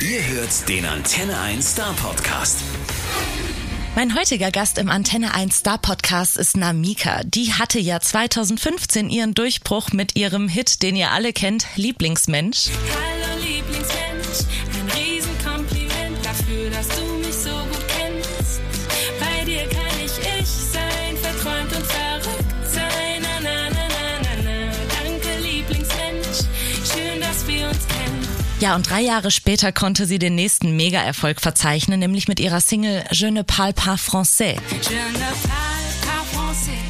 Ihr hört den Antenne 1 Star Podcast. Mein heutiger Gast im Antenne 1 Star Podcast ist Namika. Die hatte ja 2015 ihren Durchbruch mit ihrem Hit, den ihr alle kennt, Lieblingsmensch. Hallo Ja, und drei Jahre später konnte sie den nächsten Mega-Erfolg verzeichnen, nämlich mit ihrer Single Je ne parle pas français. Je ne parle pas français,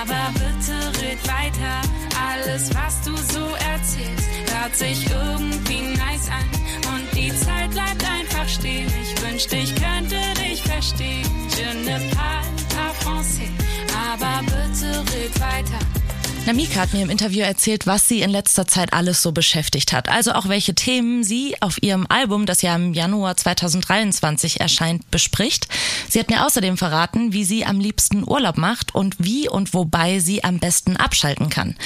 aber bitte red weiter. Alles, was du so erzählst, hört sich irgendwie nice an. Und die Zeit bleibt einfach stehen. Ich wünschte, ich könnte dich verstehen. Je ne parle pas français, aber bitte red weiter. Namika hat mir im Interview erzählt, was sie in letzter Zeit alles so beschäftigt hat. Also auch welche Themen sie auf ihrem Album, das ja im Januar 2023 erscheint, bespricht. Sie hat mir außerdem verraten, wie sie am liebsten Urlaub macht und wie und wobei sie am besten abschalten kann.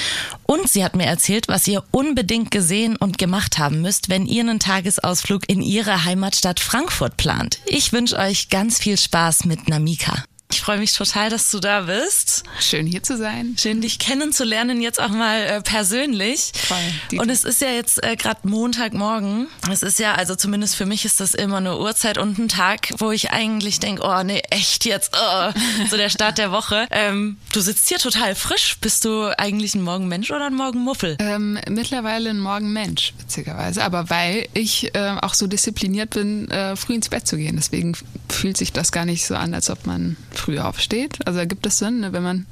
Und sie hat mir erzählt, was ihr unbedingt gesehen und gemacht haben müsst, wenn ihr einen Tagesausflug in ihre Heimatstadt Frankfurt plant. Ich wünsche euch ganz viel Spaß mit Namika. Ich freue mich total, dass du da bist. Schön hier zu sein. Schön, dich kennenzulernen, jetzt auch mal äh, persönlich. Voll. Und es ist ja jetzt äh, gerade Montagmorgen. Es ist ja, also zumindest für mich ist das immer eine Uhrzeit und ein Tag, wo ich eigentlich denke, oh nee, echt jetzt, oh, so der Start der Woche. Ähm, du sitzt hier total frisch. Bist du eigentlich ein Morgenmensch oder ein Morgenmuffel? Ähm, mittlerweile ein Morgenmensch, witzigerweise. Aber weil ich äh, auch so diszipliniert bin, äh, früh ins Bett zu gehen. Deswegen fühlt sich das gar nicht so an, als ob man früh aufsteht. Also ergibt es Sinn, ne? wenn man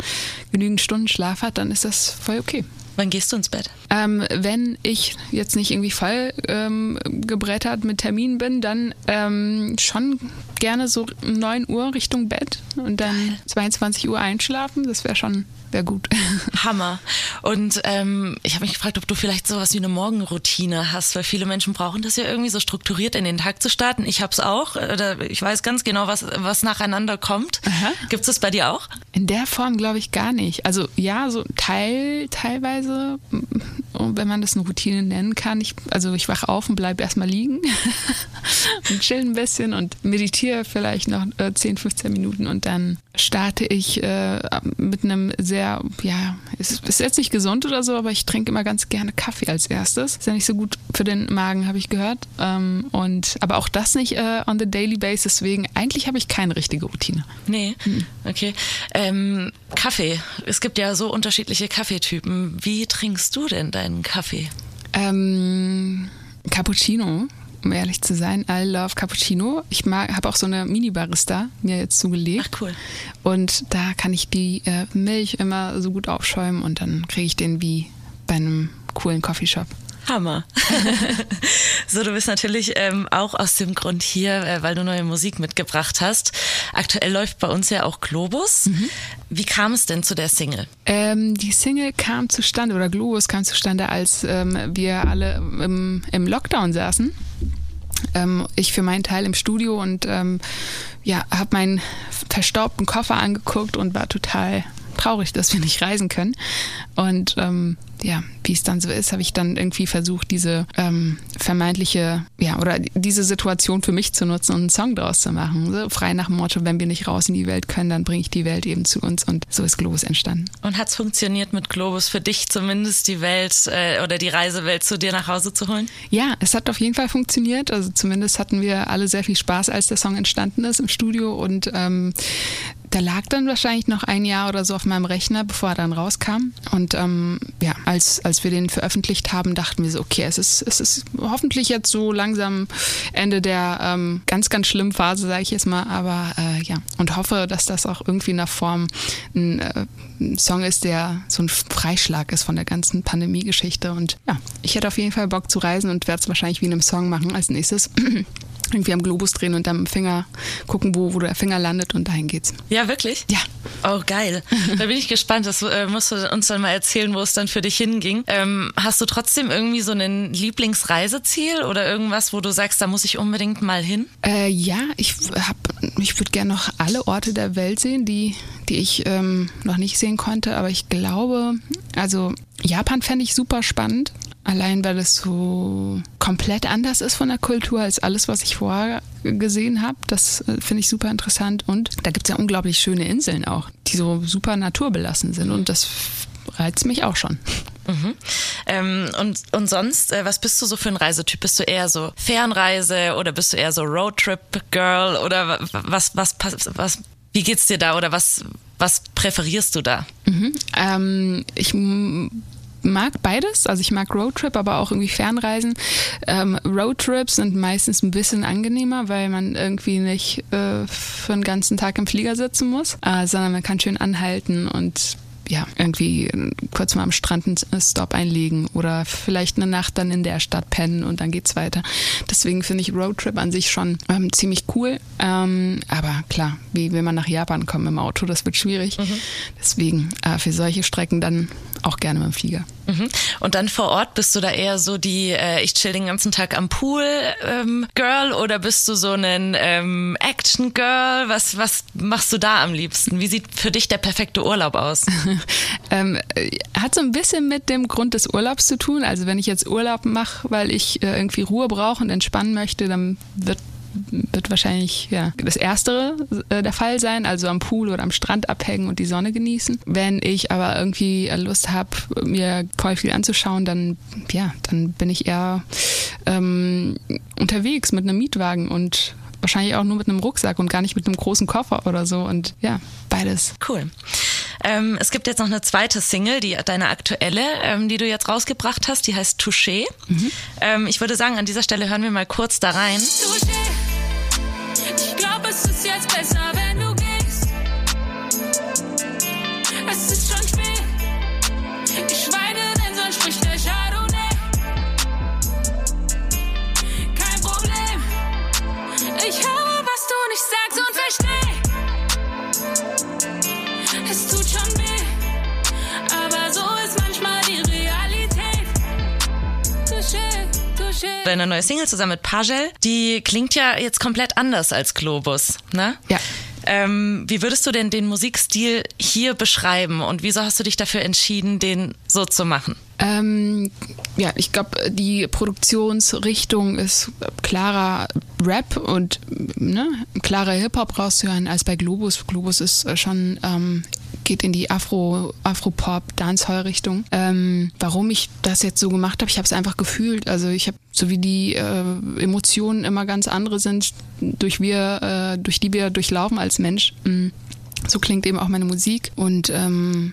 genügend Stunden Schlaf hat, dann ist das voll okay. Wann gehst du ins Bett? Ähm, wenn ich jetzt nicht irgendwie voll ähm, gebrettert mit Terminen bin, dann ähm, schon gerne so 9 Uhr Richtung Bett und dann 22 Uhr einschlafen. Das wäre schon wäre gut. Hammer. Und ähm, ich habe mich gefragt, ob du vielleicht sowas wie eine Morgenroutine hast, weil viele Menschen brauchen das ja irgendwie so strukturiert in den Tag zu starten. Ich habe es auch. Oder ich weiß ganz genau, was, was nacheinander kommt. Gibt es das bei dir auch? In der Form glaube ich gar nicht. Also ja, so Teil, teilweise, wenn man das eine Routine nennen kann. Ich, also ich wache auf und bleibe erstmal liegen und chill ein bisschen und meditiere vielleicht noch äh, 10, 15 Minuten und dann starte ich äh, mit einem sehr, ja, ist, ist jetzt nicht gesund oder so, aber ich trinke immer ganz gerne Kaffee als erstes. Ist ja nicht so gut für den Magen, habe ich gehört. Ähm, und aber auch das nicht äh, on the daily basis. Deswegen, eigentlich habe ich keine richtige Routine. Nee, okay. Ähm, Kaffee. Es gibt ja so unterschiedliche Kaffeetypen. Wie trinkst du denn deinen Kaffee? Ähm, Cappuccino, um ehrlich zu sein. I love Cappuccino. Ich habe auch so eine Mini-Barista mir jetzt zugelegt. Ach, cool. Und da kann ich die äh, Milch immer so gut aufschäumen und dann kriege ich den wie bei einem coolen Coffeeshop. Hammer. so, du bist natürlich ähm, auch aus dem Grund hier, äh, weil du neue Musik mitgebracht hast. Aktuell läuft bei uns ja auch Globus. Wie kam es denn zu der Single? Ähm, die Single kam zustande, oder Globus kam zustande, als ähm, wir alle im, im Lockdown saßen. Ähm, ich für meinen Teil im Studio und ähm, ja, habe meinen verstaubten Koffer angeguckt und war total traurig, dass wir nicht reisen können. Und ähm, ja, wie es dann so ist, habe ich dann irgendwie versucht, diese ähm, vermeintliche, ja, oder diese Situation für mich zu nutzen und einen Song draus zu machen. So frei nach dem Motto, wenn wir nicht raus in die Welt können, dann bringe ich die Welt eben zu uns. Und so ist Globus entstanden. Und hat es funktioniert mit Globus für dich zumindest die Welt äh, oder die Reisewelt zu dir nach Hause zu holen? Ja, es hat auf jeden Fall funktioniert. Also zumindest hatten wir alle sehr viel Spaß, als der Song entstanden ist im Studio. Und ähm, der lag dann wahrscheinlich noch ein Jahr oder so auf meinem Rechner, bevor er dann rauskam. Und ähm, ja, als, als wir den veröffentlicht haben, dachten wir so, okay, es ist, es ist hoffentlich jetzt so langsam Ende der ähm, ganz, ganz schlimmen Phase, sage ich jetzt mal. Aber äh, ja, und hoffe, dass das auch irgendwie in der Form ein, äh, ein Song ist, der so ein Freischlag ist von der ganzen Pandemie-Geschichte. Und ja, ich hätte auf jeden Fall Bock zu reisen und werde es wahrscheinlich wie in einem Song machen als nächstes. irgendwie am Globus drehen und dann am Finger gucken, wo, wo der Finger landet und dahin geht's. Ja, wirklich? Ja. Oh, geil. Da bin ich gespannt. Das äh, musst du uns dann mal erzählen, wo es dann für dich hinging. Ähm, hast du trotzdem irgendwie so ein Lieblingsreiseziel oder irgendwas, wo du sagst, da muss ich unbedingt mal hin? Äh, ja, ich hab, ich würde gerne noch alle Orte der Welt sehen, die, die ich ähm, noch nicht sehen konnte, aber ich glaube, also Japan fände ich super spannend. Allein weil es so komplett anders ist von der Kultur als alles, was ich vorher gesehen habe. Das äh, finde ich super interessant. Und da gibt es ja unglaublich schöne Inseln auch, die so super naturbelassen sind. Und das reizt mich auch schon. Mhm. Ähm, und, und sonst, äh, was bist du so für ein Reisetyp? Bist du eher so Fernreise oder bist du eher so Roadtrip-Girl oder was, was, was, was, wie geht's dir da oder was, was präferierst du da? Mhm. Ähm, ich mag beides. Also ich mag Roadtrip, aber auch irgendwie Fernreisen. Ähm, Roadtrips sind meistens ein bisschen angenehmer, weil man irgendwie nicht äh, für einen ganzen Tag im Flieger sitzen muss, äh, sondern man kann schön anhalten und ja, irgendwie kurz mal am Strand einen Stop einlegen oder vielleicht eine Nacht dann in der Stadt pennen und dann geht's weiter. Deswegen finde ich Roadtrip an sich schon ähm, ziemlich cool. Ähm, aber klar, wie will man nach Japan kommen im Auto, das wird schwierig. Mhm. Deswegen äh, für solche Strecken dann auch gerne mit dem Flieger. Mhm. Und dann vor Ort bist du da eher so die, äh, ich chill den ganzen Tag am Pool ähm, Girl oder bist du so ein ähm, Action Girl? Was, was machst du da am liebsten? Wie sieht für dich der perfekte Urlaub aus? ähm, hat so ein bisschen mit dem Grund des Urlaubs zu tun. Also wenn ich jetzt Urlaub mache, weil ich äh, irgendwie Ruhe brauche und entspannen möchte, dann wird wird wahrscheinlich ja, das Erstere äh, der Fall sein, also am Pool oder am Strand abhängen und die Sonne genießen. Wenn ich aber irgendwie Lust habe, mir voll viel anzuschauen, dann, ja, dann bin ich eher ähm, unterwegs mit einem Mietwagen und wahrscheinlich auch nur mit einem Rucksack und gar nicht mit einem großen Koffer oder so. Und ja, beides. Cool. Ähm, es gibt jetzt noch eine zweite Single, die deine aktuelle, ähm, die du jetzt rausgebracht hast, die heißt Touché. Mhm. Ähm, ich würde sagen, an dieser Stelle hören wir mal kurz da rein. Touché glaube, es ist jetzt besser, wenn Deine neue Single zusammen mit Pagel, die klingt ja jetzt komplett anders als Globus, ne? Ja. Ähm, wie würdest du denn den Musikstil hier beschreiben und wieso hast du dich dafür entschieden, den so zu machen? Ähm, ja, ich glaube, die Produktionsrichtung ist klarer Rap und ne, klarer Hip-Hop rauszuhören als bei Globus. Globus ist schon ähm, geht in die Afro, Afro-Pop, Dancehall-Richtung. Ähm, warum ich das jetzt so gemacht habe, ich habe es einfach gefühlt. Also ich habe, so wie die äh, Emotionen immer ganz andere sind, durch, wir, äh, durch die wir durchlaufen als Mensch, mh, mm, so klingt eben auch meine Musik. Und ähm,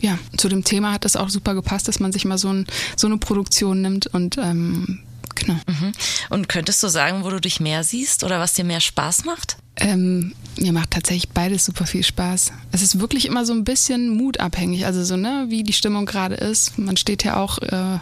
ja, zu dem Thema hat es auch super gepasst, dass man sich mal so, ein, so eine Produktion nimmt und ähm, genau. Mhm. Und könntest du sagen, wo du dich mehr siehst oder was dir mehr Spaß macht? Ähm, mir macht tatsächlich beides super viel Spaß. Es ist wirklich immer so ein bisschen mutabhängig, also so, ne, wie die Stimmung gerade ist. Man steht ja auch äh,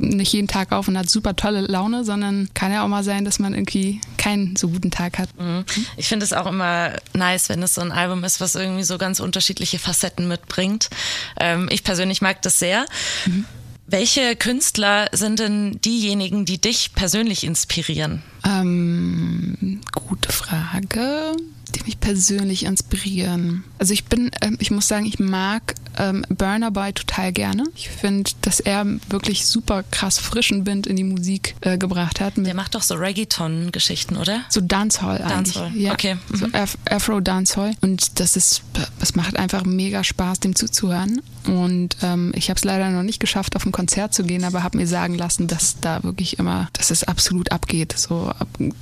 nicht jeden Tag auf und hat super tolle Laune, sondern kann ja auch mal sein, dass man irgendwie keinen so guten Tag hat. Mhm. Ich finde es auch immer nice, wenn es so ein Album ist, was irgendwie so ganz unterschiedliche Facetten mitbringt. Ähm, ich persönlich mag das sehr. Mhm. Welche Künstler sind denn diejenigen, die dich persönlich inspirieren? Ähm, gute Frage die mich persönlich inspirieren. Also ich bin, ähm, ich muss sagen, ich mag ähm, Burner Boy total gerne. Ich finde, dass er wirklich super krass frischen Wind in die Musik äh, gebracht hat. Der macht doch so Reggaeton-Geschichten, oder? So Dancehall, Dancehall. eigentlich. Ja. Okay. Mhm. So Af Afro Dancehall. Und das ist, das macht einfach mega Spaß, dem zuzuhören. Und ähm, ich habe es leider noch nicht geschafft, auf ein Konzert zu gehen, aber habe mir sagen lassen, dass da wirklich immer, dass es absolut abgeht. So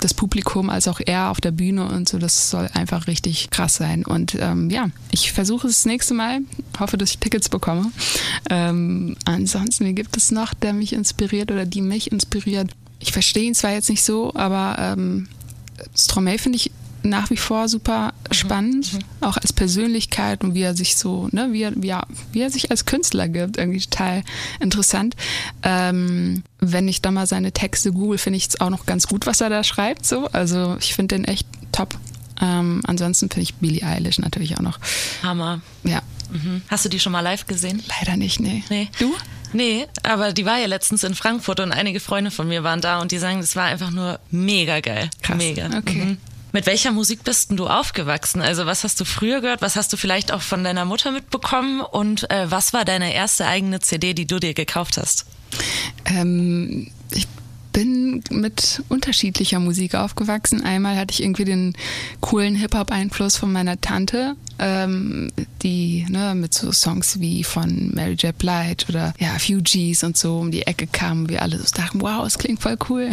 das Publikum als auch er auf der Bühne und so, das soll einfach richtig krass sein. Und ähm, ja, ich versuche es das nächste Mal, hoffe, dass ich Tickets bekomme. Ähm, ansonsten, wie gibt es noch, der mich inspiriert oder die mich inspiriert? Ich verstehe ihn zwar jetzt nicht so, aber ähm, Stromae finde ich nach wie vor super mhm. spannend, mhm. auch als Persönlichkeit und wie er sich so, ne, wie er, wie er, wie er sich als Künstler gibt, irgendwie total interessant. Ähm, wenn ich da mal seine Texte google, finde ich es auch noch ganz gut, was er da schreibt. So. Also ich finde den echt top. Ähm, ansonsten finde ich Billie Eilish natürlich auch noch. Hammer. Ja. Mhm. Hast du die schon mal live gesehen? Leider nicht, nee. nee. Du? Nee, aber die war ja letztens in Frankfurt und einige Freunde von mir waren da und die sagen, das war einfach nur mega geil. Krass. Mega. Okay. Mhm. Mit welcher Musik bist denn du aufgewachsen? Also was hast du früher gehört? Was hast du vielleicht auch von deiner Mutter mitbekommen? Und äh, was war deine erste eigene CD, die du dir gekauft hast? Ähm, ich bin mit unterschiedlicher Musik aufgewachsen. Einmal hatte ich irgendwie den coolen Hip-Hop-Einfluss von meiner Tante, ähm, die ne, mit so Songs wie von Mary J. Blige oder ja, Fugees und so um die Ecke kamen. Wir alle so dachten, wow, es klingt voll cool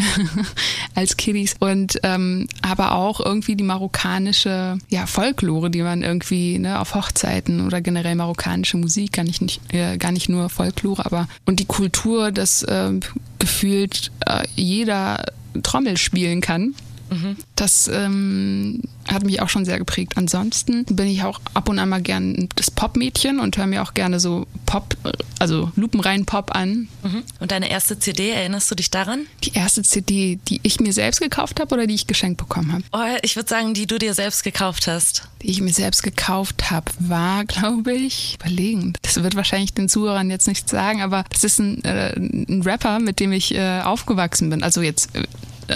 als Kiddies. Und ähm, aber auch irgendwie die marokkanische ja, Folklore, die man irgendwie ne, auf Hochzeiten oder generell marokkanische Musik, gar nicht, nicht, äh, gar nicht nur Folklore, aber und die Kultur, das äh, gefühlt äh, jeder Trommel spielen kann. Mhm. Das ähm, hat mich auch schon sehr geprägt. Ansonsten bin ich auch ab und an mal gern das Pop-Mädchen und höre mir auch gerne so Pop, also lupenrein Pop an. Mhm. Und deine erste CD, erinnerst du dich daran? Die erste CD, die ich mir selbst gekauft habe oder die ich geschenkt bekommen habe? Oh, ich würde sagen, die du dir selbst gekauft hast. Die ich mir selbst gekauft habe, war, glaube ich, überlegend. Das wird wahrscheinlich den Zuhörern jetzt nicht sagen, aber das ist ein, äh, ein Rapper, mit dem ich äh, aufgewachsen bin. Also jetzt äh,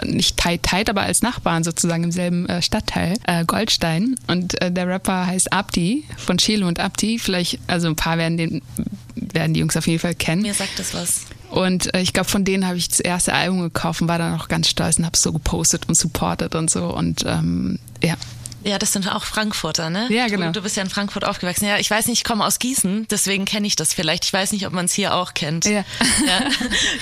nicht tight tight, aber als Nachbarn sozusagen im selben äh, Stadtteil, äh, Goldstein. Und äh, der Rapper heißt Abdi von Chelo und Abdi. Vielleicht, also ein paar werden den werden die Jungs auf jeden Fall kennen. Mir sagt das was. Und äh, ich glaube, von denen habe ich das erste Album gekauft und war dann auch ganz stolz und habe es so gepostet und supportet und so. Und ähm, ja, ja, das sind auch Frankfurter, ne? Ja, genau. Du, du bist ja in Frankfurt aufgewachsen. Ja, ich weiß nicht, ich komme aus Gießen, deswegen kenne ich das vielleicht. Ich weiß nicht, ob man es hier auch kennt. Ja, ja,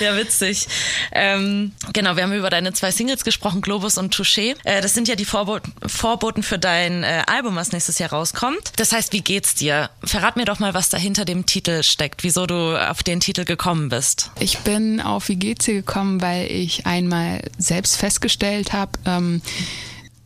ja witzig. Ähm, genau, wir haben über deine zwei Singles gesprochen, Globus und Touché. Äh, das sind ja die Vorboten, Vorboten für dein äh, Album, was nächstes Jahr rauskommt. Das heißt, wie geht's dir? Verrat mir doch mal, was da hinter dem Titel steckt, wieso du auf den Titel gekommen bist. Ich bin auf Wie geht's dir gekommen, weil ich einmal selbst festgestellt habe, ähm,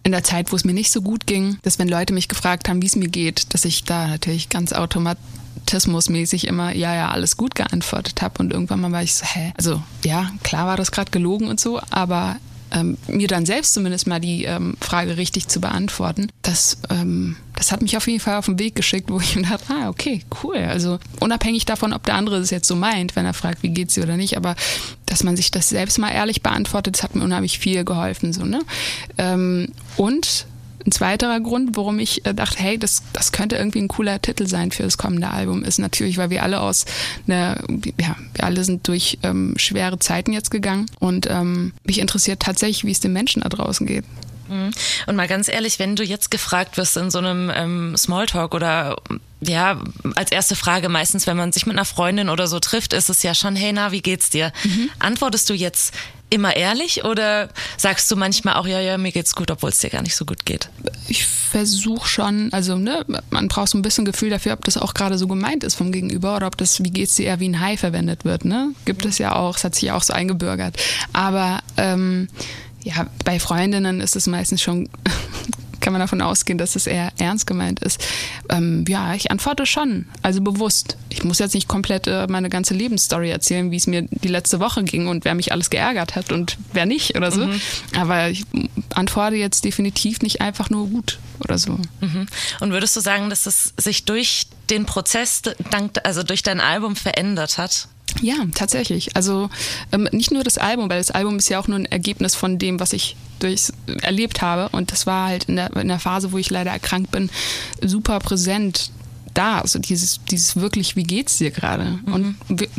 in der Zeit, wo es mir nicht so gut ging, dass wenn Leute mich gefragt haben, wie es mir geht, dass ich da natürlich ganz automatismusmäßig immer ja, ja, alles gut geantwortet habe und irgendwann mal war ich so, hä? Also ja, klar war das gerade gelogen und so, aber ähm, mir dann selbst zumindest mal die ähm, Frage richtig zu beantworten, das, ähm, das hat mich auf jeden Fall auf den Weg geschickt, wo ich mir dachte, ah, okay, cool. Also unabhängig davon, ob der andere das jetzt so meint, wenn er fragt, wie geht's dir oder nicht, aber dass man sich das selbst mal ehrlich beantwortet, das hat mir unheimlich viel geholfen. So, ne? Ähm, und ein zweiterer Grund, warum ich äh, dachte, hey, das, das könnte irgendwie ein cooler Titel sein für das kommende Album, ist natürlich, weil wir alle aus einer, ja, wir alle sind durch ähm, schwere Zeiten jetzt gegangen und ähm, mich interessiert tatsächlich, wie es den Menschen da draußen geht. Mhm. Und mal ganz ehrlich, wenn du jetzt gefragt wirst in so einem ähm, Smalltalk oder ja, als erste Frage meistens, wenn man sich mit einer Freundin oder so trifft, ist es ja schon, hey, na, wie geht's dir? Mhm. Antwortest du jetzt immer ehrlich oder sagst du manchmal auch, ja, ja, mir geht's gut, obwohl es dir gar nicht so gut geht? Ich versuche schon, also ne, man braucht so ein bisschen Gefühl dafür, ob das auch gerade so gemeint ist vom Gegenüber oder ob das, wie geht's dir, eher wie ein Hai verwendet wird, ne? Gibt es ja auch, es hat sich ja auch so eingebürgert. Aber ähm, ja, bei Freundinnen ist es meistens schon kann man davon ausgehen, dass es eher ernst gemeint ist. Ähm, ja, ich antworte schon, also bewusst. Ich muss jetzt nicht komplett äh, meine ganze Lebensstory erzählen, wie es mir die letzte Woche ging und wer mich alles geärgert hat und wer nicht oder so. Mhm. Aber ich antworte jetzt definitiv nicht einfach nur gut oder so. Mhm. Und würdest du sagen, dass es sich durch den Prozess, dank, also durch dein Album verändert hat? Ja, tatsächlich. Also ähm, nicht nur das Album, weil das Album ist ja auch nur ein Ergebnis von dem, was ich durchs, erlebt habe. Und das war halt in der, in der Phase, wo ich leider erkrankt bin, super präsent da. Also dieses, dieses wirklich, wie geht's dir gerade? Mhm. Und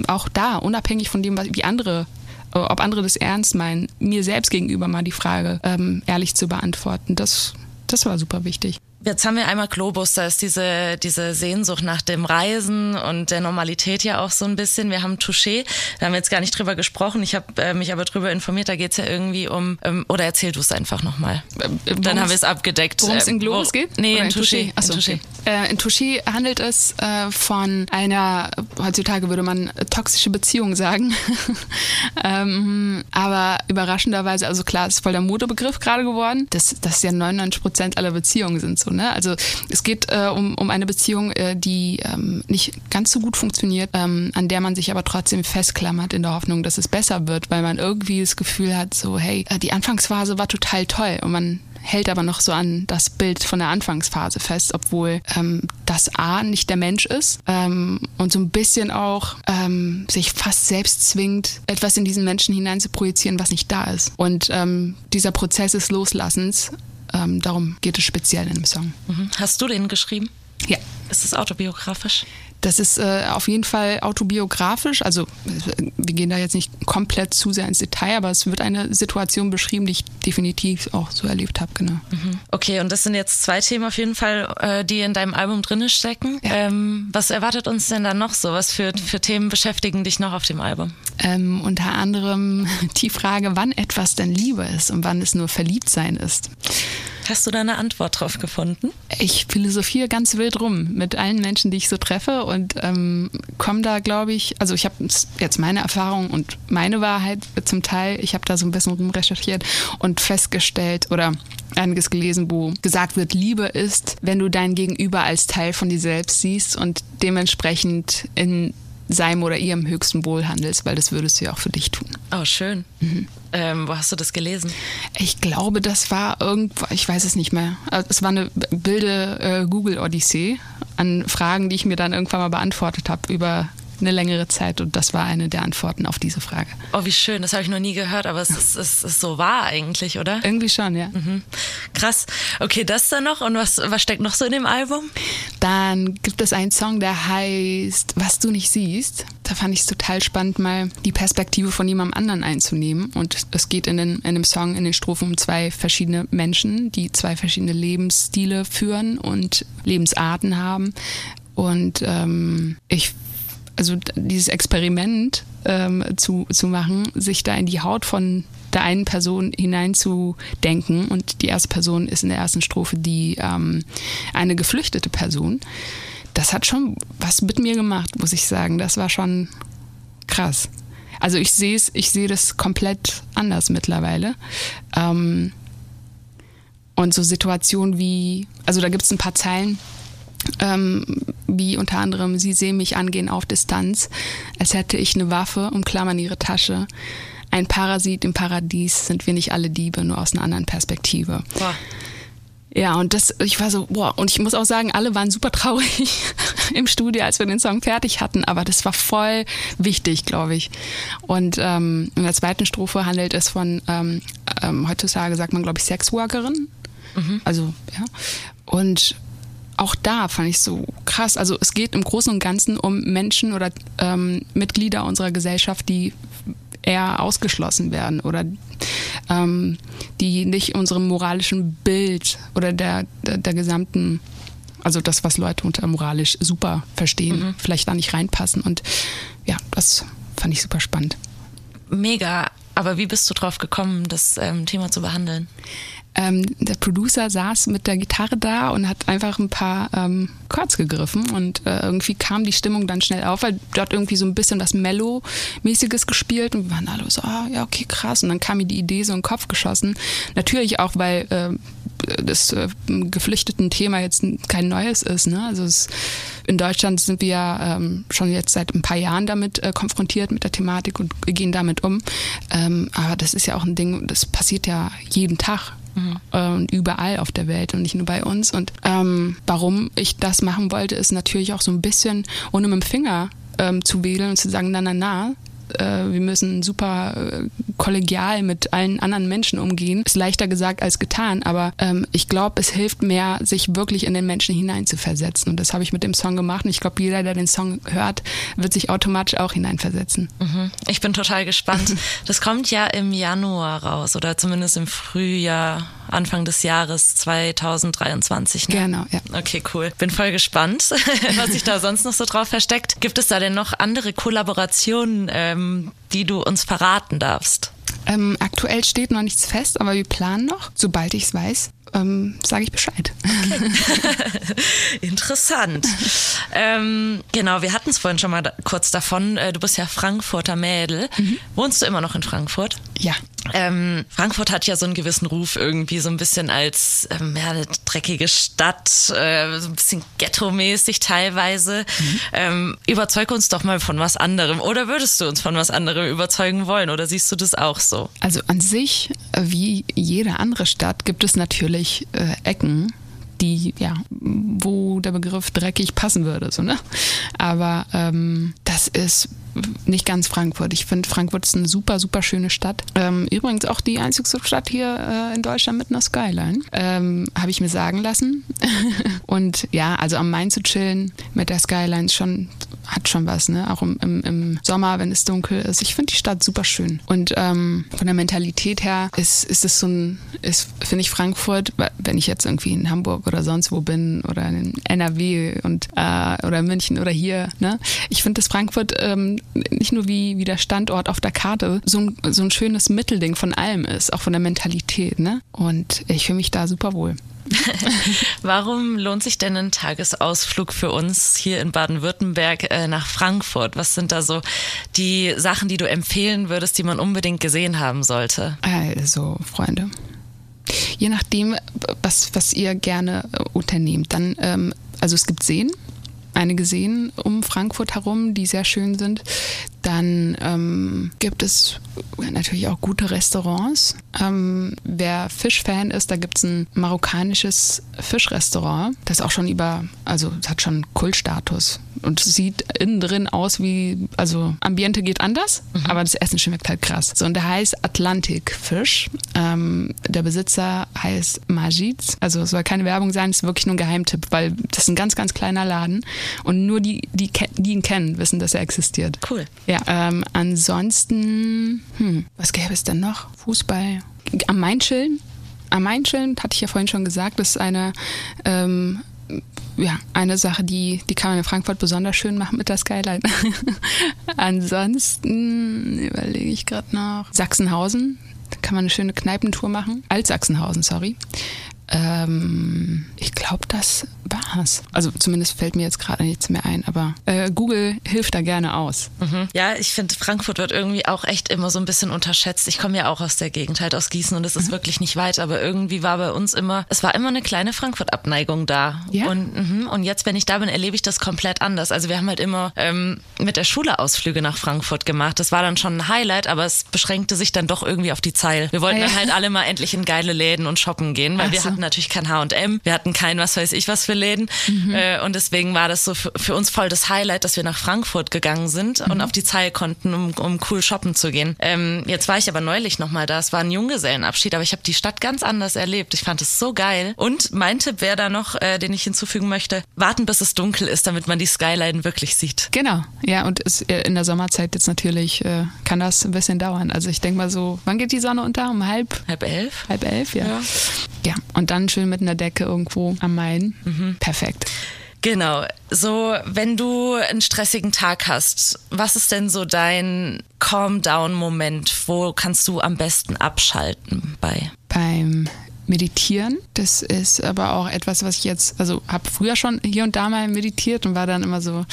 auch da, unabhängig von dem, wie andere äh, ob andere das ernst meinen, mir selbst gegenüber mal die Frage ähm, ehrlich zu beantworten, das, das war super wichtig. Jetzt haben wir einmal Globus, da ist diese, diese Sehnsucht nach dem Reisen und der Normalität ja auch so ein bisschen. Wir haben Touché, da haben wir jetzt gar nicht drüber gesprochen. Ich habe äh, mich aber drüber informiert, da geht's ja irgendwie um, ähm, oder erzähl du es einfach nochmal. Äh, Dann haben wir es abgedeckt. Worum es in Globus wo, geht? Nee, in Touché. Achso, in Touché. Okay. Äh, in Touché handelt es äh, von einer, heutzutage würde man toxische Beziehung sagen. ähm, aber überraschenderweise, also klar, ist voll der Modebegriff gerade geworden, dass das ja 99 Prozent aller Beziehungen sind so Ne? Also es geht äh, um, um eine Beziehung, äh, die ähm, nicht ganz so gut funktioniert, ähm, an der man sich aber trotzdem festklammert in der Hoffnung, dass es besser wird, weil man irgendwie das Gefühl hat, so hey, äh, die Anfangsphase war total toll und man hält aber noch so an das Bild von der Anfangsphase fest, obwohl ähm, das A nicht der Mensch ist ähm, und so ein bisschen auch ähm, sich fast selbst zwingt, etwas in diesen Menschen hinein zu projizieren, was nicht da ist. Und ähm, dieser Prozess des Loslassens ähm, darum geht es speziell in dem Song. Mhm. Hast du den geschrieben? Ja. Ist es autobiografisch? Das ist äh, auf jeden Fall autobiografisch. Also äh, wir gehen da jetzt nicht komplett zu sehr ins Detail, aber es wird eine Situation beschrieben, die ich definitiv auch so erlebt habe. Genau. Mhm. Okay, und das sind jetzt zwei Themen auf jeden Fall, äh, die in deinem Album drinne stecken. Ja. Ähm, was erwartet uns denn dann noch so? Was für, für Themen beschäftigen dich noch auf dem Album? Ähm, unter anderem die Frage, wann etwas denn Liebe ist und wann es nur Verliebtsein ist. Hast du da eine Antwort drauf gefunden? Ich philosophiere ganz wild rum mit allen Menschen, die ich so treffe und ähm, komme da, glaube ich, also ich habe jetzt meine Erfahrung und meine Wahrheit zum Teil, ich habe da so ein bisschen rumrecherchiert und festgestellt oder einiges gelesen, wo gesagt wird, Liebe ist, wenn du dein Gegenüber als Teil von dir selbst siehst und dementsprechend in seinem oder ihrem höchsten Wohl handelst, weil das würdest du ja auch für dich tun. Oh, schön. Mhm. Ähm, wo hast du das gelesen? Ich glaube, das war irgendwo, ich weiß es nicht mehr. Also, Es war eine wilde äh, Google-Odyssee an Fragen, die ich mir dann irgendwann mal beantwortet habe über eine längere Zeit und das war eine der Antworten auf diese Frage. Oh, wie schön. Das habe ich noch nie gehört, aber es ist, es ist so wahr eigentlich, oder? Irgendwie schon, ja. Mhm. Krass. Okay, das dann noch. Und was, was steckt noch so in dem Album? Dann gibt es einen Song, der heißt Was du nicht siehst. Da fand ich es total spannend, mal die Perspektive von jemandem anderen einzunehmen. Und es geht in, den, in dem Song, in den Strophen um zwei verschiedene Menschen, die zwei verschiedene Lebensstile führen und Lebensarten haben. Und ähm, ich also dieses Experiment ähm, zu, zu machen, sich da in die Haut von der einen Person hineinzudenken. Und die erste Person ist in der ersten Strophe die ähm, eine geflüchtete Person. Das hat schon was mit mir gemacht, muss ich sagen. Das war schon krass. Also ich sehe es, ich sehe das komplett anders mittlerweile. Ähm, und so Situationen wie, also da gibt es ein paar Zeilen, ähm, wie unter anderem, sie sehen mich angehen auf Distanz, als hätte ich eine Waffe, umklammern ihre Tasche. Ein Parasit im Paradies sind wir nicht alle Diebe, nur aus einer anderen Perspektive. Boah. Ja, und das, ich war so, boah, und ich muss auch sagen, alle waren super traurig im Studio, als wir den Song fertig hatten, aber das war voll wichtig, glaube ich. Und ähm, in der zweiten Strophe handelt es von, ähm, ähm, heutzutage sagt man, glaube ich, Sexworkerin. Mhm. Also, ja. Und auch da fand ich so krass. Also es geht im Großen und Ganzen um Menschen oder ähm, Mitglieder unserer Gesellschaft, die eher ausgeschlossen werden oder ähm, die nicht unserem moralischen Bild oder der, der, der, gesamten, also das, was Leute unter moralisch super verstehen, mhm. vielleicht da nicht reinpassen. Und ja, das fand ich super spannend. Mega. Aber wie bist du drauf gekommen, das ähm, Thema zu behandeln? Ähm, der Producer saß mit der Gitarre da und hat einfach ein paar ähm, Chords gegriffen und äh, irgendwie kam die Stimmung dann schnell auf, weil dort irgendwie so ein bisschen was Mellow-mäßiges gespielt und wir waren alle so, ah, ja, okay, krass. Und dann kam mir die Idee so in den Kopf geschossen. Natürlich auch, weil äh, das äh, geflüchteten Thema jetzt kein neues ist. Ne? Also es, in Deutschland sind wir ja ähm, schon jetzt seit ein paar Jahren damit äh, konfrontiert mit der Thematik und gehen damit um. Ähm, aber das ist ja auch ein Ding, das passiert ja jeden Tag mhm. und überall auf der Welt und nicht nur bei uns. Und ähm, warum ich das machen wollte, ist natürlich auch so ein bisschen, ohne mit dem Finger ähm, zu wedeln und zu sagen, na, na, na, äh, wir müssen super äh, kollegial mit allen anderen Menschen umgehen. Ist leichter gesagt als getan, aber ähm, ich glaube, es hilft mehr, sich wirklich in den Menschen hineinzuversetzen. Und das habe ich mit dem Song gemacht. Und ich glaube, jeder, der den Song hört, wird sich automatisch auch hineinversetzen. Mhm. Ich bin total gespannt. Das kommt ja im Januar raus oder zumindest im Frühjahr, Anfang des Jahres 2023. Ne? Genau, ja. Okay, cool. Bin voll gespannt, was sich da sonst noch so drauf versteckt. Gibt es da denn noch andere Kollaborationen? Ähm, die du uns verraten darfst? Ähm, aktuell steht noch nichts fest, aber wir planen noch. Sobald ich es weiß, ähm, sage ich Bescheid. Okay. Interessant. ähm, genau, wir hatten es vorhin schon mal kurz davon. Äh, du bist ja Frankfurter Mädel. Mhm. Wohnst du immer noch in Frankfurt? Ja. Ähm, Frankfurt hat ja so einen gewissen Ruf irgendwie so ein bisschen als ähm, ja, eine dreckige Stadt, äh, so ein bisschen ghetto-mäßig teilweise. Mhm. Ähm, überzeug uns doch mal von was anderem. Oder würdest du uns von was anderem überzeugen wollen? Oder siehst du das auch so? Also an sich, wie jede andere Stadt, gibt es natürlich äh, Ecken, die, ja, wo der Begriff dreckig passen würde. So, ne? Aber ähm, das ist nicht ganz Frankfurt. Ich finde, Frankfurt ist eine super, super schöne Stadt. Ähm, übrigens auch die einzige Stadt hier äh, in Deutschland mit einer Skyline. Ähm, Habe ich mir sagen lassen. und ja, also am Main zu chillen mit der Skyline schon, hat schon was, ne? Auch im, im, im Sommer, wenn es dunkel ist. Ich finde die Stadt super schön. Und ähm, von der Mentalität her ist, ist es so ein, finde ich Frankfurt, wenn ich jetzt irgendwie in Hamburg oder sonst wo bin oder in NRW und äh, oder München oder hier, ne? Ich finde, dass Frankfurt ähm, nicht nur wie, wie der Standort auf der Karte so ein, so ein schönes Mittelding von allem ist, auch von der Mentalität. Ne? Und ich fühle mich da super wohl. Warum lohnt sich denn ein Tagesausflug für uns hier in Baden-Württemberg äh, nach Frankfurt? Was sind da so die Sachen, die du empfehlen würdest, die man unbedingt gesehen haben sollte? Also, Freunde. Je nachdem, was, was ihr gerne äh, unternehmt, dann, ähm, also es gibt Seen, einige Seen um Frankfurt herum, die sehr schön sind. Dann ähm, gibt es natürlich auch gute Restaurants. Ähm, wer Fischfan ist, da gibt es ein marokkanisches Fischrestaurant. Das auch schon über, also hat schon Kultstatus und sieht innen drin aus wie, also Ambiente geht anders, mhm. aber das Essen schmeckt halt krass. So, und der heißt Atlantic Fisch. Ähm, der Besitzer heißt Majid. Also es soll keine Werbung sein, es ist wirklich nur ein Geheimtipp, weil das ist ein ganz, ganz kleiner Laden und nur die, die, die ihn kennen, wissen, dass er existiert. Cool. Ja, ähm, ansonsten, hm, was gäbe es denn noch? Fußball. Am Main chillen. Am Main chillen, hatte ich ja vorhin schon gesagt, das ist eine, ähm, ja, eine Sache, die, die kann man in Frankfurt besonders schön machen mit der Skyline. Ansonsten überlege ich gerade noch. Sachsenhausen, da kann man eine schöne Kneipentour machen. Alt-Sachsenhausen, sorry. Ähm, ich glaube, das war's. Also zumindest fällt mir jetzt gerade nichts mehr ein, aber äh, Google hilft da gerne aus. Mhm. Ja, ich finde, Frankfurt wird irgendwie auch echt immer so ein bisschen unterschätzt. Ich komme ja auch aus der Gegend, halt aus Gießen und es ist mhm. wirklich nicht weit, aber irgendwie war bei uns immer, es war immer eine kleine Frankfurt-Abneigung da. Ja. Und, mh, und jetzt, wenn ich da bin, erlebe ich das komplett anders. Also wir haben halt immer ähm, mit der Schule Ausflüge nach Frankfurt gemacht. Das war dann schon ein Highlight, aber es beschränkte sich dann doch irgendwie auf die Zeil. Wir wollten ah, ja. dann halt alle mal endlich in geile Läden und shoppen gehen, weil Ach wir so. hatten natürlich kein H&M, wir hatten kein was weiß ich was für Läden mhm. äh, und deswegen war das so für, für, uns voll das Highlight, dass wir nach Frankfurt gegangen sind mhm. und auf die Zeil konnten, um, um cool shoppen zu gehen. Ähm, jetzt war ich aber neulich nochmal da, es war ein Junggesellenabschied, aber ich habe die Stadt ganz anders erlebt. Ich fand es so geil und mein Tipp wäre da noch, äh, den ich hinzufügen möchte, warten bis es dunkel ist, damit man die Skyline wirklich sieht. Genau, ja und es, äh, in der Sommerzeit jetzt natürlich äh, kann das ein bisschen dauern. Also ich denke mal so, wann geht die Sonne unter? Um halb? Halb elf? Halb elf, ja. Ja, ja. und dann schön mit einer Decke irgendwo am Main. Mhm. Perfekt. Genau. So, wenn du einen stressigen Tag hast, was ist denn so dein Calm-Down-Moment? Wo kannst du am besten abschalten bei? Beim Meditieren. Das ist aber auch etwas, was ich jetzt, also habe früher schon hier und da mal meditiert und war dann immer so,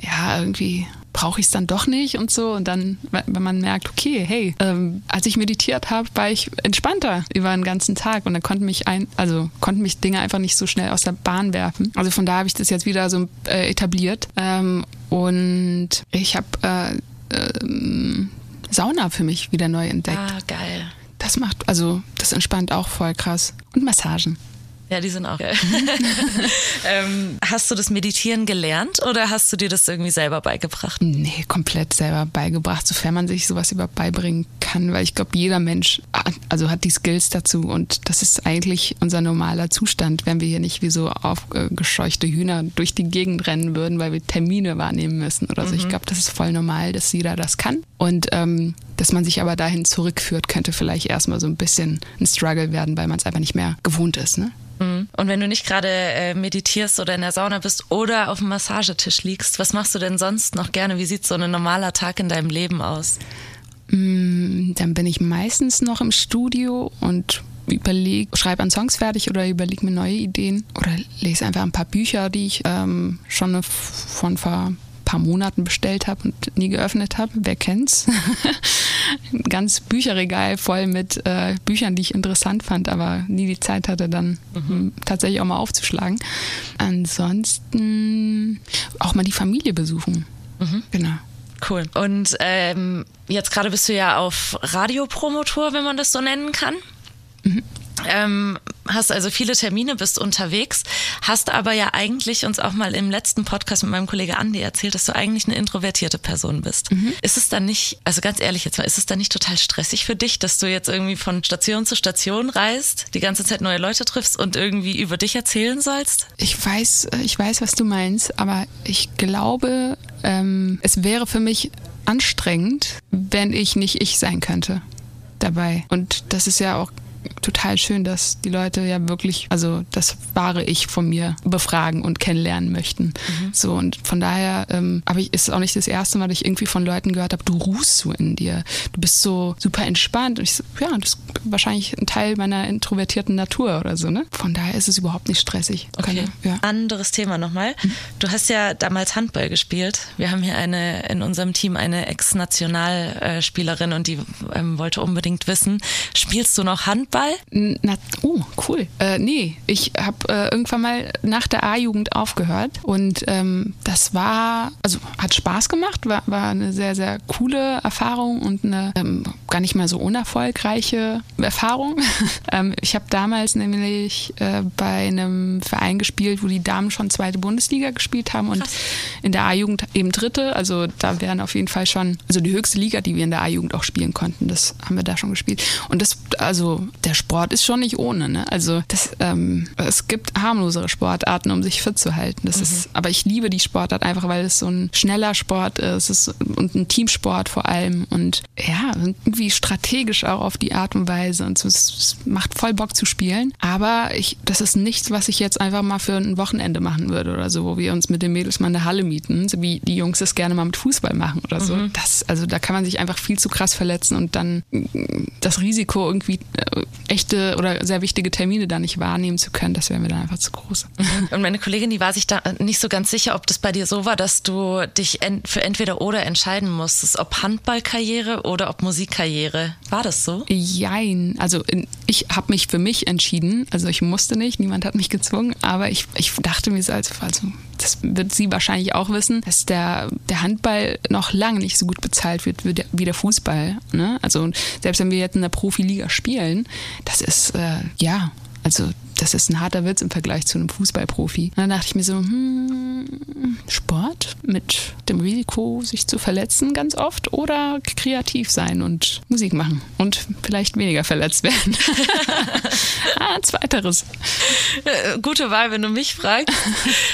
ja, irgendwie brauche ich es dann doch nicht und so. Und dann, wenn man merkt, okay, hey, ähm, als ich meditiert habe, war ich entspannter über den ganzen Tag und dann konnten mich ein, also konnten mich Dinge einfach nicht so schnell aus der Bahn werfen. Also von da habe ich das jetzt wieder so äh, etabliert. Ähm, und ich habe äh, äh, Sauna für mich wieder neu entdeckt. Ah, geil. Das macht, also das entspannt auch voll krass. Und Massagen. Ja, die sind auch geil. ähm, hast du das Meditieren gelernt oder hast du dir das irgendwie selber beigebracht? Nee, komplett selber beigebracht, sofern man sich sowas überhaupt beibringen kann, weil ich glaube, jeder Mensch also hat die Skills dazu und das ist eigentlich unser normaler Zustand, wenn wir hier nicht wie so aufgescheuchte Hühner durch die Gegend rennen würden, weil wir Termine wahrnehmen müssen oder so. Mhm. Ich glaube, das ist voll normal, dass jeder das kann und ähm, dass man sich aber dahin zurückführt, könnte vielleicht erstmal so ein bisschen ein Struggle werden, weil man es einfach nicht mehr gewohnt ist. Ne? Mhm. Und wenn du nicht gerade äh, meditierst oder in der Sauna bist oder auf dem Massagetisch liegst, was machst du denn sonst noch gerne? Wie sieht so ein normaler Tag in deinem Leben aus? Mm, dann bin ich meistens noch im Studio und überlege, schreibe an Songs fertig oder überlege mir neue Ideen oder lese einfach ein paar Bücher, die ich ähm, schon von vor paar Monaten bestellt habe und nie geöffnet habe. Wer kennt's? Ein ganz Bücherregal voll mit äh, Büchern, die ich interessant fand, aber nie die Zeit hatte, dann mhm. tatsächlich auch mal aufzuschlagen. Ansonsten auch mal die Familie besuchen. Mhm. Genau. Cool. Und ähm, jetzt gerade bist du ja auf Radiopromotor, wenn man das so nennen kann. Mhm. Ähm, hast also viele Termine, bist unterwegs, hast aber ja eigentlich uns auch mal im letzten Podcast mit meinem Kollege Andi erzählt, dass du eigentlich eine introvertierte Person bist. Mhm. Ist es dann nicht, also ganz ehrlich jetzt mal, ist es dann nicht total stressig für dich, dass du jetzt irgendwie von Station zu Station reist, die ganze Zeit neue Leute triffst und irgendwie über dich erzählen sollst? Ich weiß, äh, ich weiß, was du meinst, aber ich glaube, ähm, es wäre für mich anstrengend, wenn ich nicht ich sein könnte dabei. Und das ist ja auch total schön, dass die Leute ja wirklich, also das wahre Ich von mir befragen und kennenlernen möchten. Mhm. So und von daher, ähm, aber ich, ist auch nicht das erste Mal, dass ich irgendwie von Leuten gehört habe, du ruhst so in dir, du bist so super entspannt. Und ich so, ja, das ist wahrscheinlich ein Teil meiner introvertierten Natur oder so. Ne? Von daher ist es überhaupt nicht stressig. Okay. ja. Anderes Thema nochmal. Mhm. Du hast ja damals Handball gespielt. Wir haben hier eine in unserem Team eine Ex-Nationalspielerin und die ähm, wollte unbedingt wissen, spielst du noch Handball? Na, oh, cool. Äh, nee, ich habe äh, irgendwann mal nach der A-Jugend aufgehört und ähm, das war, also hat Spaß gemacht, war, war eine sehr, sehr coole Erfahrung und eine ähm, gar nicht mal so unerfolgreiche Erfahrung. ähm, ich habe damals nämlich äh, bei einem Verein gespielt, wo die Damen schon zweite Bundesliga gespielt haben und Krass. in der A-Jugend eben dritte. Also da wären auf jeden Fall schon, also die höchste Liga, die wir in der A-Jugend auch spielen konnten, das haben wir da schon gespielt. Und das, also der Sport ist schon nicht ohne. Ne? Also das, ähm, es gibt harmlosere Sportarten, um sich fit zu halten. Das mhm. ist, aber ich liebe die Sportart einfach, weil es so ein schneller Sport ist, ist und ein Teamsport vor allem und ja irgendwie strategisch auch auf die Art und Weise und so, es macht voll Bock zu spielen. Aber ich, das ist nichts, was ich jetzt einfach mal für ein Wochenende machen würde oder so, wo wir uns mit den Mädels mal eine Halle mieten, so wie die Jungs das gerne mal mit Fußball machen oder so. Mhm. Das, also da kann man sich einfach viel zu krass verletzen und dann das Risiko irgendwie äh, echte oder sehr wichtige Termine da nicht wahrnehmen zu können, das wäre mir dann einfach zu groß. Und meine Kollegin, die war sich da nicht so ganz sicher, ob das bei dir so war, dass du dich für entweder oder entscheiden musstest, ob Handballkarriere oder ob Musikkarriere. War das so? Jein. Also ich habe mich für mich entschieden. Also ich musste nicht, niemand hat mich gezwungen, aber ich, ich dachte mir so, also, also das wird sie wahrscheinlich auch wissen, dass der, der Handball noch lange nicht so gut bezahlt wird wie der, wie der Fußball. Ne? Also selbst wenn wir jetzt in der Profiliga spielen, das ist, äh, ja, also das ist ein harter Witz im Vergleich zu einem Fußballprofi. Und dann dachte ich mir so, hm, Sport mit dem Risiko, sich zu verletzen ganz oft oder kreativ sein und Musik machen und vielleicht weniger verletzt werden. ah, zweiteres. Äh, gute Wahl, wenn du mich fragst.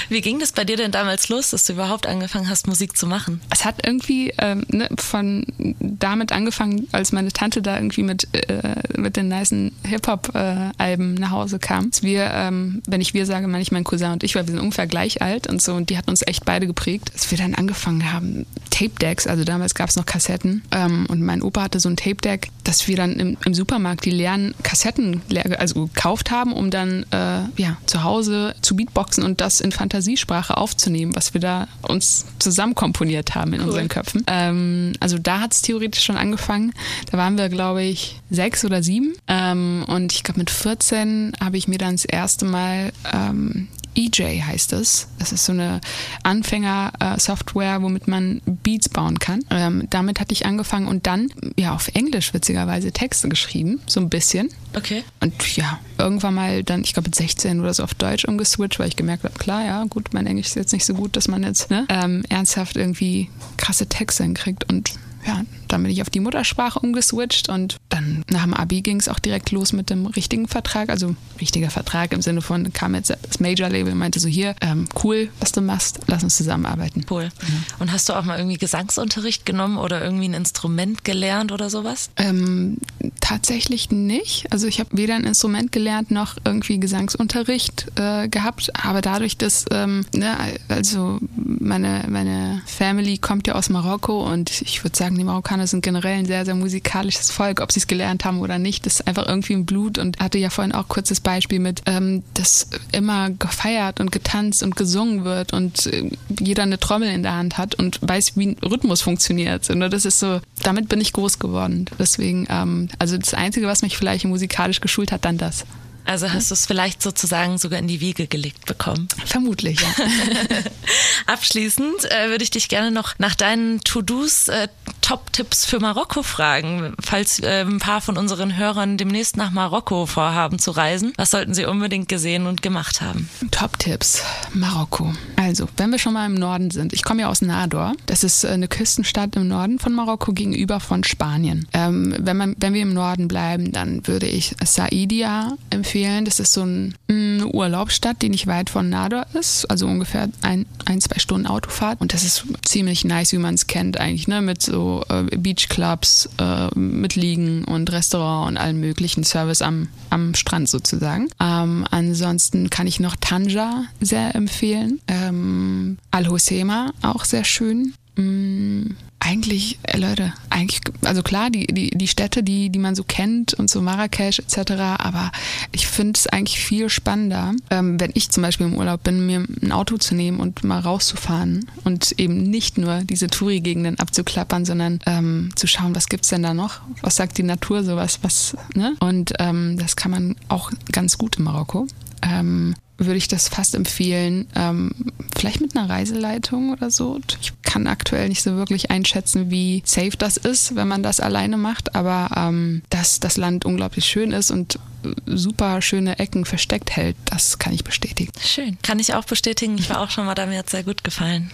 Wie ging das bei dir denn damals los, dass du überhaupt angefangen hast, Musik zu machen? Es hat irgendwie ähm, ne, von damit angefangen, als meine Tante da irgendwie mit, äh, mit den nicen Hip-Hop-Alben äh, nach Hause kam dass wir, ähm, wenn ich wir sage, meine ich mein Cousin und ich, weil wir sind ungefähr gleich alt und so und die hat uns echt beide geprägt, dass wir dann angefangen haben, Tape-Decks, also damals gab es noch Kassetten ähm, und mein Opa hatte so ein Tape-Deck, dass wir dann im, im, Supermarkt die leeren Kassetten leer, also gekauft haben, um dann äh, ja, zu Hause zu Beatboxen und das in Fantasiesprache aufzunehmen, was wir da uns zusammen komponiert haben in cool. unseren Köpfen. Ähm, also da hat es theoretisch schon angefangen. Da waren wir, glaube ich, sechs oder sieben ähm, und ich glaube mit 14 habe ich mir dann dann das erste Mal ähm, EJ heißt es. Das ist so eine Anfänger-Software, womit man Beats bauen kann. Ähm, damit hatte ich angefangen und dann ja auf Englisch witzigerweise Texte geschrieben, so ein bisschen. Okay. Und ja, irgendwann mal dann, ich glaube mit 16 oder so auf Deutsch umgeswitcht, weil ich gemerkt habe, klar, ja, gut, mein Englisch ist jetzt nicht so gut, dass man jetzt ne, ähm, ernsthaft irgendwie krasse Texte hinkriegt und ja, dann bin ich auf die Muttersprache umgeswitcht und dann nach dem Abi ging es auch direkt los mit dem richtigen Vertrag. Also richtiger Vertrag im Sinne von, kam jetzt das Major-Label und meinte so, hier, ähm, cool, was du machst, lass uns zusammenarbeiten. Cool. Mhm. Und hast du auch mal irgendwie Gesangsunterricht genommen oder irgendwie ein Instrument gelernt oder sowas? Ähm, tatsächlich nicht. Also ich habe weder ein Instrument gelernt noch irgendwie Gesangsunterricht äh, gehabt, aber dadurch, dass, ähm, ne, also meine, meine Family kommt ja aus Marokko und ich würde sagen, die Marokkaner sind generell ein sehr, sehr musikalisches Volk, ob sie es gelernt haben oder nicht, das ist einfach irgendwie im Blut und hatte ja vorhin auch kurzes Beispiel mit, ähm, dass immer gefeiert und getanzt und gesungen wird und äh, jeder eine Trommel in der Hand hat und weiß, wie ein Rhythmus funktioniert. Und das ist so, damit bin ich groß geworden. Deswegen, ähm, also das Einzige, was mich vielleicht musikalisch geschult hat, dann das. Also hast du es vielleicht sozusagen sogar in die Wiege gelegt bekommen. Vermutlich, ja. Abschließend äh, würde ich dich gerne noch nach deinen To-Dos, äh, Top-Tipps für Marokko fragen. Falls äh, ein paar von unseren Hörern demnächst nach Marokko vorhaben zu reisen, was sollten sie unbedingt gesehen und gemacht haben? Top-Tipps. Marokko. Also, wenn wir schon mal im Norden sind. Ich komme ja aus Nador. Das ist äh, eine Küstenstadt im Norden von Marokko gegenüber von Spanien. Ähm, wenn, man, wenn wir im Norden bleiben, dann würde ich Saidia empfehlen. Das ist so ein, eine Urlaubsstadt, die nicht weit von Nador ist. Also ungefähr ein, ein zwei Stunden Autofahrt. Und das ist ziemlich nice, wie man es kennt eigentlich, ne? Mit so äh, Beachclubs, äh, mit Liegen und Restaurant und allen möglichen Service am, am Strand sozusagen. Ähm, ansonsten kann ich noch Tanja sehr empfehlen. Ähm, Al-Hosema auch sehr schön. Mm, eigentlich, äh, Leute, eigentlich, also klar, die, die, die Städte, die, die man so kennt und so Marrakesch etc., aber ich finde es eigentlich viel spannender, ähm, wenn ich zum Beispiel im Urlaub bin, mir ein Auto zu nehmen und mal rauszufahren und eben nicht nur diese Touri-Gegenden abzuklappern, sondern ähm, zu schauen, was gibt's denn da noch? Was sagt die Natur sowas? Was, ne? Und ähm, das kann man auch ganz gut in Marokko. Ähm, würde ich das fast empfehlen, ähm, vielleicht mit einer Reiseleitung oder so. Ich kann aktuell nicht so wirklich einschätzen, wie safe das ist, wenn man das alleine macht, aber ähm, dass das Land unglaublich schön ist und super schöne Ecken versteckt hält, das kann ich bestätigen. Schön. Kann ich auch bestätigen. Ich war auch schon mal da, mir hat sehr gut gefallen.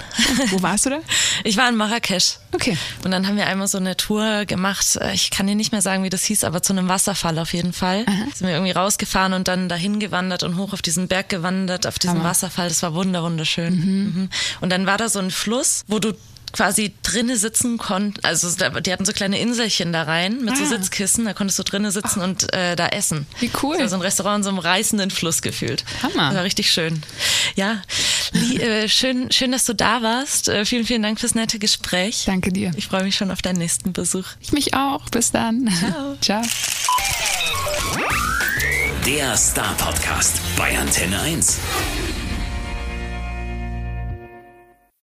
Wo warst du da? Ich war in Marrakesch. Okay. Und dann haben wir einmal so eine Tour gemacht. Ich kann dir nicht mehr sagen, wie das hieß, aber zu einem Wasserfall auf jeden Fall. Aha. Sind wir irgendwie rausgefahren und dann dahin gewandert und hoch auf diesen Berg gewandert, auf diesen Hammer. Wasserfall. Das war wunderschön. Mhm. Mhm. Und dann war da so ein Fluss, wo du quasi drinnen sitzen konnten. Also die hatten so kleine Inselchen da rein mit ah. so Sitzkissen. Da konntest du drinnen sitzen Ach. und äh, da essen. Wie cool. War so ein Restaurant in so einem reißenden Fluss gefühlt. Hammer. Das war richtig schön. Ja, äh, schön, schön, dass du da warst. Äh, vielen, vielen Dank fürs nette Gespräch. Danke dir. Ich freue mich schon auf deinen nächsten Besuch. Ich mich auch. Bis dann. Ciao. Ciao. Der Star Podcast bei Antenne 1.